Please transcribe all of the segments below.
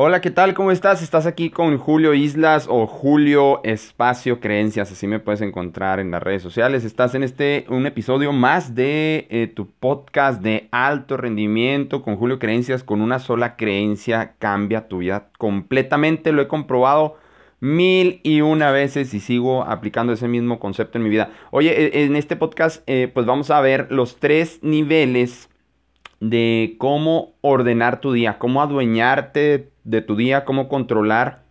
Hola, ¿qué tal? ¿Cómo estás? Estás aquí con Julio Islas o Julio Espacio Creencias, así me puedes encontrar en las redes sociales. Estás en este un episodio más de eh, tu podcast de alto rendimiento con Julio Creencias. Con una sola creencia cambia tu vida completamente. Lo he comprobado mil y una veces y sigo aplicando ese mismo concepto en mi vida. Oye, e, en este podcast eh, pues vamos a ver los tres niveles de cómo ordenar tu día, cómo adueñarte de tu día, cómo controlar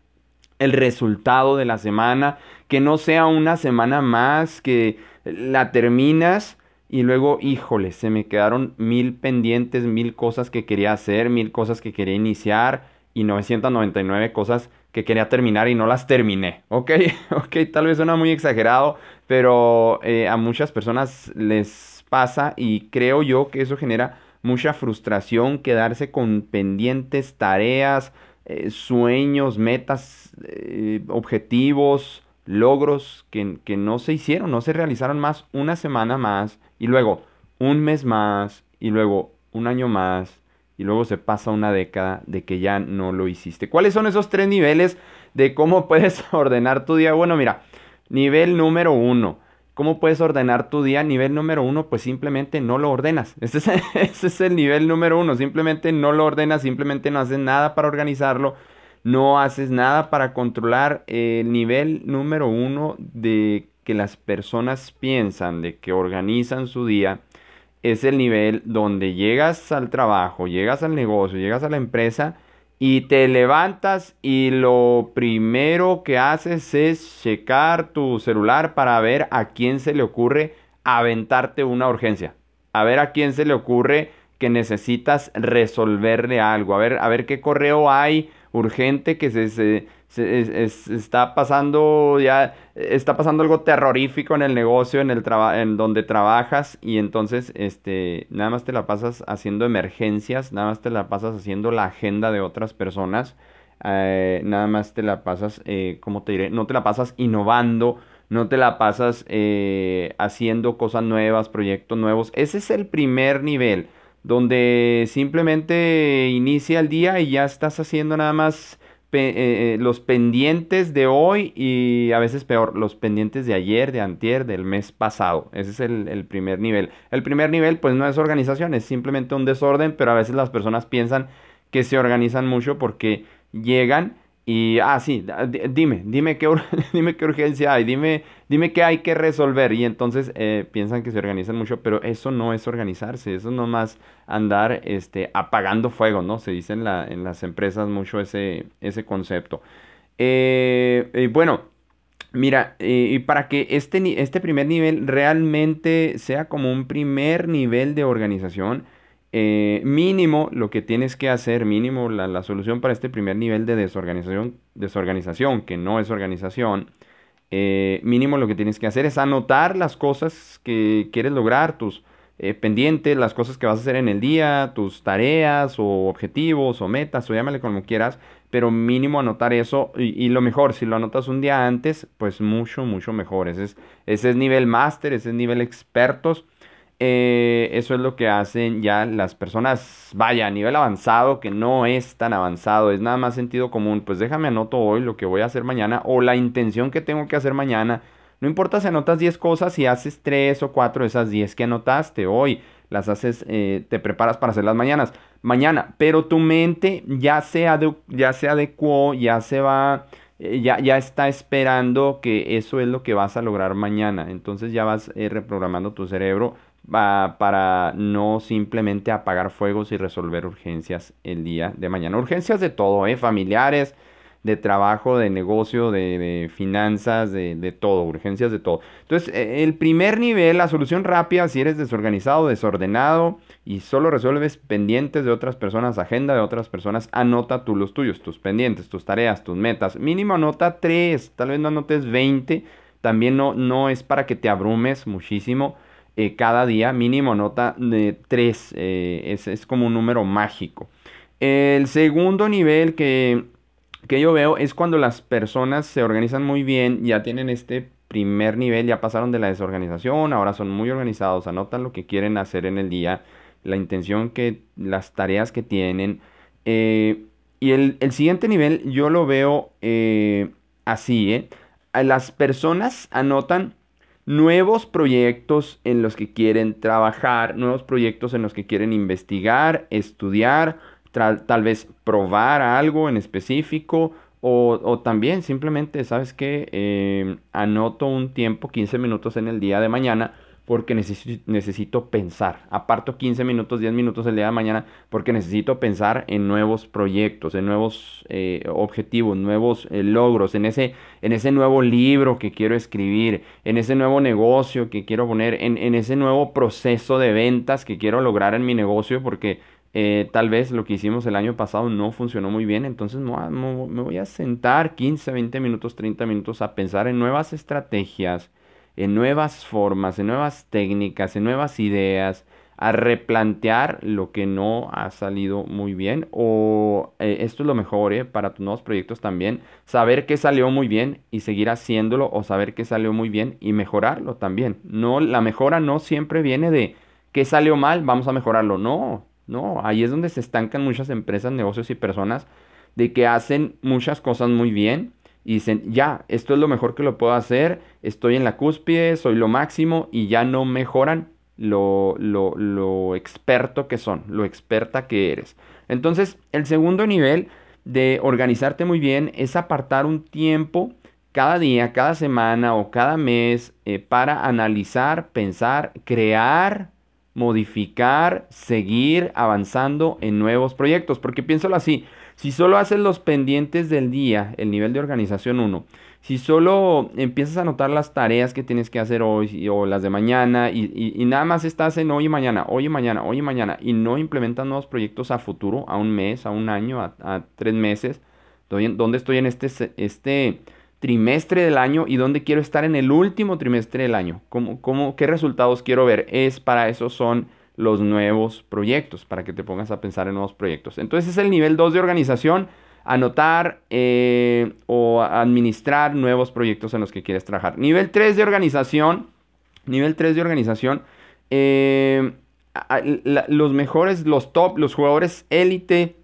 el resultado de la semana, que no sea una semana más, que la terminas y luego, híjole, se me quedaron mil pendientes, mil cosas que quería hacer, mil cosas que quería iniciar y 999 cosas que quería terminar y no las terminé. Ok, ok, tal vez suena muy exagerado, pero eh, a muchas personas les pasa y creo yo que eso genera mucha frustración, quedarse con pendientes, tareas, eh, sueños, metas, eh, objetivos, logros que, que no se hicieron, no se realizaron más una semana más y luego un mes más y luego un año más y luego se pasa una década de que ya no lo hiciste. ¿Cuáles son esos tres niveles de cómo puedes ordenar tu día? Bueno, mira, nivel número uno ¿Cómo puedes ordenar tu día? Nivel número uno, pues simplemente no lo ordenas. Ese es, el nivel número uno. Simplemente no lo ordenas, simplemente no haces nada para organizarlo, no haces nada para controlar. El nivel número uno de que las personas piensan, de que organizan su día, es el nivel donde llegas al trabajo, llegas al negocio, llegas a la empresa y te levantas y lo primero que haces es checar tu celular para ver a quién se le ocurre aventarte una urgencia. A ver a quién se le ocurre que necesitas resolverle algo. A ver, a ver qué correo hay urgente que se, se, está pasando ya, está pasando algo terrorífico en el negocio, en, el en donde trabajas y entonces este, nada más te la pasas haciendo emergencias, nada más te la pasas haciendo la agenda de otras personas, eh, nada más te la pasas, eh, ¿cómo te diré? No te la pasas innovando, no te la pasas eh, haciendo cosas nuevas, proyectos nuevos. Ese es el primer nivel, donde simplemente inicia el día y ya estás haciendo nada más eh, eh, los pendientes de hoy y a veces peor, los pendientes de ayer, de antier, del mes pasado. Ese es el, el, primer nivel. El primer nivel pues no es organización, es simplemente un desorden, pero a veces las personas piensan que se organizan mucho porque llegan y, ah, sí, dime, dime qué, dime qué urgencia hay, dime, dime qué hay que resolver. Y entonces eh, piensan que se organizan mucho, pero eso no es organizarse, eso no más andar este, apagando fuego, ¿no? Se dice en, la, en las empresas mucho ese, ese concepto. Eh, bueno, mira, eh, y para que este, este primer nivel realmente sea como un primer nivel de organización, eh, mínimo lo que tienes que hacer, mínimo la, solución para este primer nivel de desorganización, desorganización que no es organización, eh, mínimo lo que tienes que hacer es anotar las cosas que quieres lograr, tus eh, pendientes, las cosas que vas a hacer en el día, tus tareas o objetivos o metas o llámale como quieras, pero mínimo anotar eso y, lo mejor, si lo anotas un día antes, pues mucho, mucho mejor. Ese es, ese es nivel máster, ese es nivel expertos. Eh, eso es lo que hacen ya las personas, vaya, a nivel avanzado, que no es tan avanzado, es nada más sentido común, pues déjame anoto hoy lo que voy a hacer mañana o la intención que tengo que hacer mañana. No importa si anotas 10 cosas, y haces 3 o 4 de esas 10 que anotaste hoy, las haces, eh, te preparas para hacer las mañanas, mañana, pero tu mente ya se, ya se adecuó, ya se va... Eh, ya, ya, está esperando que eso es lo que vas a lograr mañana. Entonces ya vas reprogramando tu cerebro para no simplemente apagar fuegos y resolver urgencias el día de mañana. Urgencias de todo, ¿eh? familiares, de trabajo, de negocio, de, finanzas, de, todo, urgencias de todo. Entonces, e, el primer nivel, la solución rápida, si eres desorganizado, desordenado y solo resuelves pendientes de otras personas, agenda de otras personas, anota tú los tuyos, tus pendientes, tus tareas, tus metas. Mínimo anota tres, tal vez no anotes 20. También no, no es para que te abrumes muchísimo eh, cada día, mínimo nota de 3, eh, es, como un número mágico. El segundo nivel que, que yo veo es cuando las personas se organizan muy bien, ya tienen este primer nivel, ya pasaron de la desorganización, ahora son muy organizados, anotan lo que quieren hacer en el día, la intención que, las tareas que tienen. Eh, y el, siguiente nivel yo lo veo así, ¿eh? Las personas anotan nuevos proyectos en los que quieren trabajar, nuevos proyectos en los que quieren investigar, estudiar, tal vez probar algo en específico o, también simplemente, ¿sabes qué? Eh, anoto un tiempo, 15 minutos en el día de mañana porque necesito, pensar. Aparto 15 minutos, 10 minutos el día de mañana porque necesito pensar en nuevos proyectos, en nuevos eh, objetivos, nuevos eh, logros, en ese, en ese nuevo libro que quiero escribir, en ese nuevo negocio que quiero poner, en, ese nuevo proceso de ventas que quiero lograr en mi negocio porque eh, tal vez lo que hicimos el año pasado no funcionó muy bien, entonces me voy a sentar 15, 20 minutos, 30 minutos a pensar en nuevas estrategias en nuevas formas, en nuevas técnicas, en nuevas ideas, a replantear lo que no ha salido muy bien o eh, esto es lo mejor eh, para tus nuevos proyectos también, saber qué salió muy bien y seguir haciéndolo o saber qué salió muy bien y mejorarlo también. No, la mejora no siempre viene de qué salió mal, vamos a mejorarlo. No, no, ahí es donde se estancan muchas empresas, negocios y personas de que hacen muchas cosas muy bien y dicen, ya, esto es lo mejor que lo puedo hacer, estoy en la cúspide, soy lo máximo y ya no mejoran lo, lo, experto que son, lo experta que eres. Entonces, el segundo nivel de organizarte muy bien es apartar un tiempo cada día, cada semana o cada mes eh, para analizar, pensar, crear, modificar, seguir avanzando en nuevos proyectos. Porque piénsalo así, si solo haces los pendientes del día, el nivel de organización 1, si solo empiezas a anotar las tareas que tienes que hacer hoy o las de mañana y, nada más estás en hoy y mañana, hoy y mañana, hoy y mañana y no implementas nuevos proyectos a futuro, a un mes, a un año, a, tres meses, ¿dónde estoy en este, este trimestre del año y dónde quiero estar en el último trimestre del año? ¿Cómo, cómo, ¿Qué resultados quiero ver? Es para eso son los nuevos proyectos, para que te pongas a pensar en nuevos proyectos. Entonces es el nivel 2 de organización, anotar eh, o administrar nuevos proyectos en los que quieres trabajar. Nivel 3 de organización, nivel 3 de organización, eh, los mejores, los top, los jugadores élite,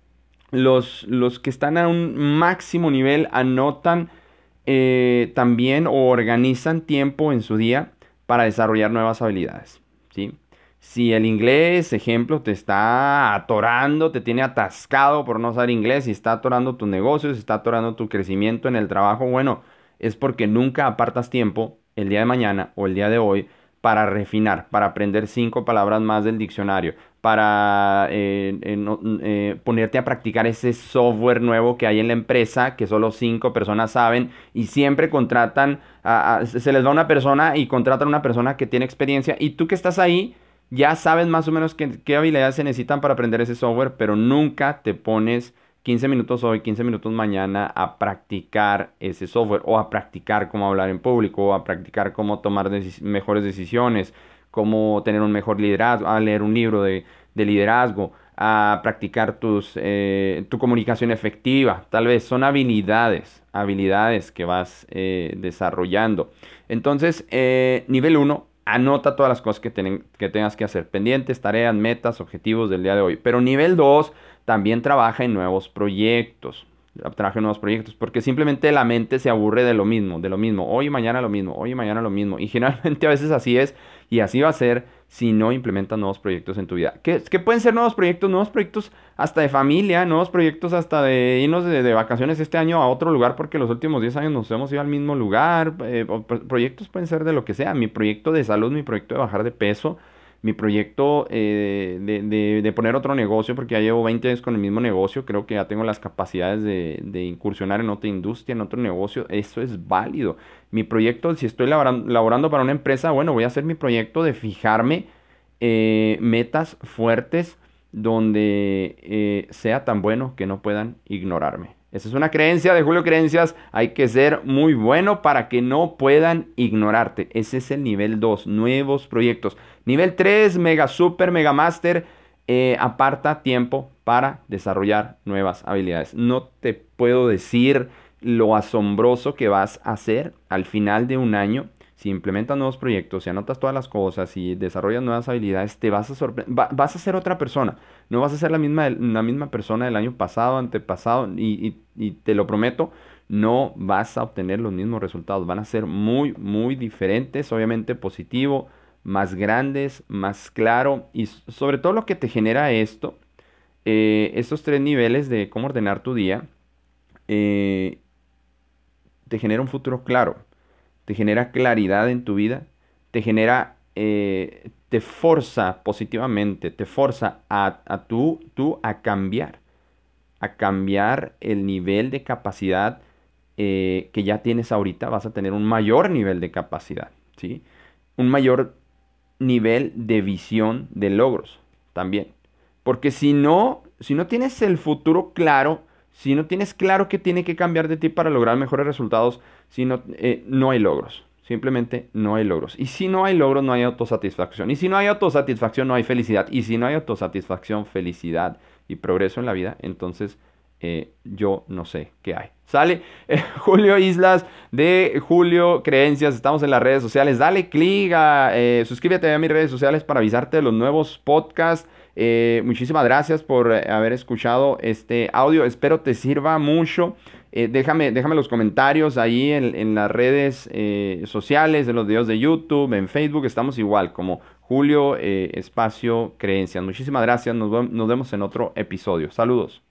los, los que están a un máximo nivel anotan eh, también o organizan tiempo en su día para desarrollar nuevas habilidades. ¿sí? Si el inglés, ejemplo, te está atorando, te tiene atascado por no saber inglés, y está atorando tu negocio, si está atorando tu crecimiento en el trabajo, bueno, es porque nunca apartas tiempo el día de mañana o el día de hoy para refinar, para aprender cinco palabras más del diccionario, para eh, eh, eh, ponerte a practicar ese software nuevo que hay en la empresa que solo cinco personas saben y siempre contratan, se les da una persona y contratan a una persona que tiene experiencia y tú que estás ahí ya sabes más o menos qué, habilidades se necesitan para aprender ese software, pero nunca te pones 15 minutos hoy, 15 minutos mañana a practicar ese software o a practicar cómo hablar en público o a practicar cómo tomar mejores decisiones, cómo tener un mejor liderazgo, a leer un libro de, liderazgo, a practicar tus, eh, tu comunicación efectiva. Tal vez son habilidades, habilidades que vas eh, desarrollando. Entonces, eh, nivel 1, anota todas las cosas que, que tengas que hacer, pendientes, tareas, metas, objetivos del día de hoy. Pero nivel 2, también trabaja en nuevos proyectos. Trabaja en nuevos proyectos, porque simplemente la mente se aburre de lo mismo, de lo mismo, hoy y mañana lo mismo, hoy y mañana lo mismo. Y generalmente a veces así es, y así va a ser si no implementas nuevos proyectos en tu vida. ¿Qué, pueden ser nuevos proyectos? Nuevos proyectos hasta de familia, nuevos proyectos hasta de irnos de, vacaciones este año a otro lugar porque los últimos 10 años nos hemos ido al mismo lugar. Eh, proyectos pueden ser de lo que sea. Mi proyecto de salud, mi proyecto de bajar de peso, mi proyecto eh, de, poner otro negocio, porque ya llevo 20 años con el mismo negocio, creo que ya tengo las capacidades de, incursionar en otra industria, en otro negocio, eso es válido. Mi proyecto, si estoy laborando, para una empresa, bueno, voy a hacer mi proyecto de fijarme eh, metas fuertes donde eh, sea tan bueno que no puedan ignorarme. Esa es una creencia de Julio Creencias. Hay que ser muy bueno para que no puedan ignorarte. Ese es el nivel 2, nuevos proyectos. Nivel 3, mega super, mega master. Eh, aparta tiempo para desarrollar nuevas habilidades. No te puedo decir lo asombroso que vas a hacer al final de un año si implementas nuevos proyectos, si anotas todas las cosas, si desarrollas nuevas habilidades, te vas a vas a ser otra persona. No vas a ser la misma, misma persona del año pasado, antepasado, y, y te lo prometo, no vas a obtener los mismos resultados. Van a ser muy, muy diferentes, obviamente positivo, más grandes, más claro, y sobre todo lo que te genera esto, eh, estos tres niveles de cómo ordenar tu día, eh, te genera un futuro claro, te genera claridad en tu vida, te genera, eh, te forza positivamente, te forza a, a tú, tú a cambiar, a cambiar el nivel de capacidad que ya tienes ahorita, vas a tener un mayor nivel de capacidad, ¿sí? Un mayor nivel de visión de logros también. Porque si no, si no tienes el futuro claro, si no tienes claro qué tiene que cambiar de ti para lograr mejores resultados, si no, eh, no hay logros. Simplemente no hay logros. Y si no hay logros, no hay autosatisfacción. Y si no hay autosatisfacción, no hay felicidad. Y si no hay autosatisfacción, felicidad y progreso en la vida, entonces eh, yo no sé qué hay. Sale eh, Julio Islas de Julio Creencias. Estamos en las redes sociales. Dale click, eh, suscríbete a mis redes sociales para avisarte de los nuevos podcasts. muchísimas gracias por haber escuchado este audio. Espero te sirva mucho. déjame, déjame los comentarios ahí en, las redes sociales, en los videos de YouTube, en Facebook. Estamos igual como Julio Espacio Creencias. Muchísimas gracias. nos vemos en otro episodio. Saludos.